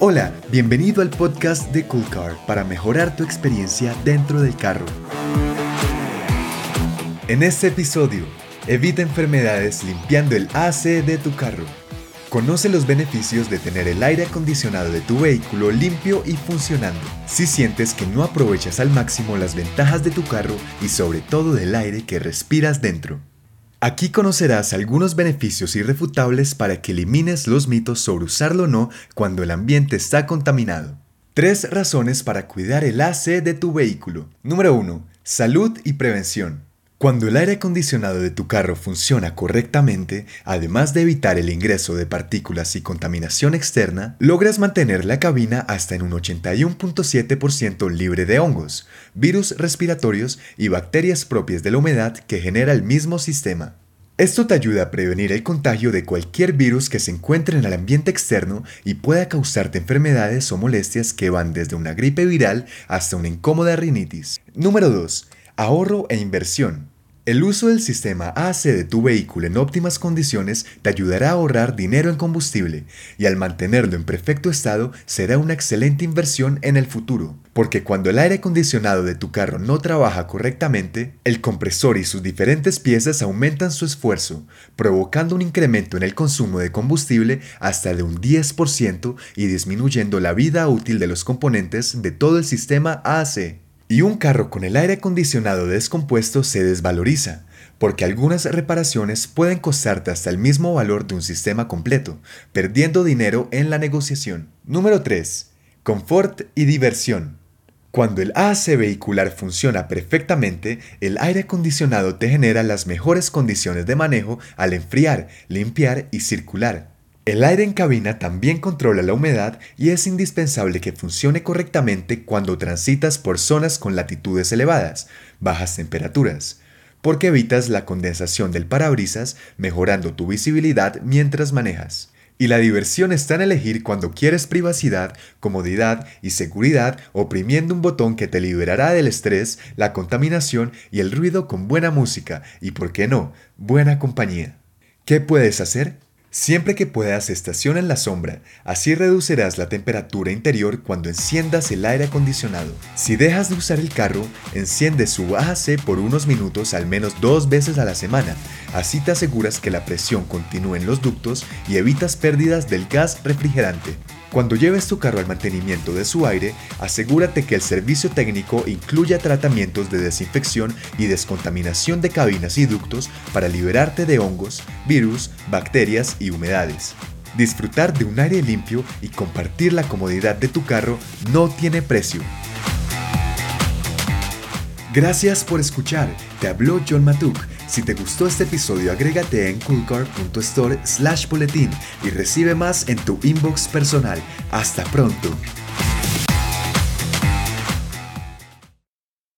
Hola, bienvenido al podcast de Cool Car para mejorar tu experiencia dentro del carro. En este episodio, evita enfermedades limpiando el AC de tu carro. Conoce los beneficios de tener el aire acondicionado de tu vehículo limpio y funcionando. Si sientes que no aprovechas al máximo las ventajas de tu carro y sobre todo del aire que respiras dentro. Aquí conocerás algunos beneficios irrefutables para que elimines los mitos sobre usarlo o no cuando el ambiente está contaminado. Tres razones para cuidar el AC de tu vehículo. Número 1. Salud y prevención. Cuando el aire acondicionado de tu carro funciona correctamente, además de evitar el ingreso de partículas y contaminación externa, logras mantener la cabina hasta en un 81.7% libre de hongos, virus respiratorios y bacterias propias de la humedad que genera el mismo sistema. Esto te ayuda a prevenir el contagio de cualquier virus que se encuentre en el ambiente externo y pueda causarte enfermedades o molestias que van desde una gripe viral hasta una incómoda rinitis. Número 2 Ahorro e inversión. El uso del sistema AC de tu vehículo en óptimas condiciones te ayudará a ahorrar dinero en combustible y al mantenerlo en perfecto estado será una excelente inversión en el futuro, porque cuando el aire acondicionado de tu carro no trabaja correctamente, el compresor y sus diferentes piezas aumentan su esfuerzo, provocando un incremento en el consumo de combustible hasta de un 10% y disminuyendo la vida útil de los componentes de todo el sistema AC. Y un carro con el aire acondicionado descompuesto se desvaloriza, porque algunas reparaciones pueden costarte hasta el mismo valor de un sistema completo, perdiendo dinero en la negociación. Número 3. Confort y diversión. Cuando el AC vehicular funciona perfectamente, el aire acondicionado te genera las mejores condiciones de manejo al enfriar, limpiar y circular. El aire en cabina también controla la humedad y es indispensable que funcione correctamente cuando transitas por zonas con latitudes elevadas, bajas temperaturas, porque evitas la condensación del parabrisas mejorando tu visibilidad mientras manejas. Y la diversión está en elegir cuando quieres privacidad, comodidad y seguridad oprimiendo un botón que te liberará del estrés, la contaminación y el ruido con buena música y, por qué no, buena compañía. ¿Qué puedes hacer? Siempre que puedas estaciona en la sombra, así reducirás la temperatura interior cuando enciendas el aire acondicionado. Si dejas de usar el carro, enciende su AC por unos minutos al menos dos veces a la semana, así te aseguras que la presión continúe en los ductos y evitas pérdidas del gas refrigerante. Cuando lleves tu carro al mantenimiento de su aire, asegúrate que el servicio técnico incluya tratamientos de desinfección y descontaminación de cabinas y ductos para liberarte de hongos, virus, bacterias y humedades. Disfrutar de un aire limpio y compartir la comodidad de tu carro no tiene precio. Gracias por escuchar. Te habló John Matuk si te gustó este episodio, agrégate en coolcar.store slash boletín y recibe más en tu inbox personal. Hasta pronto.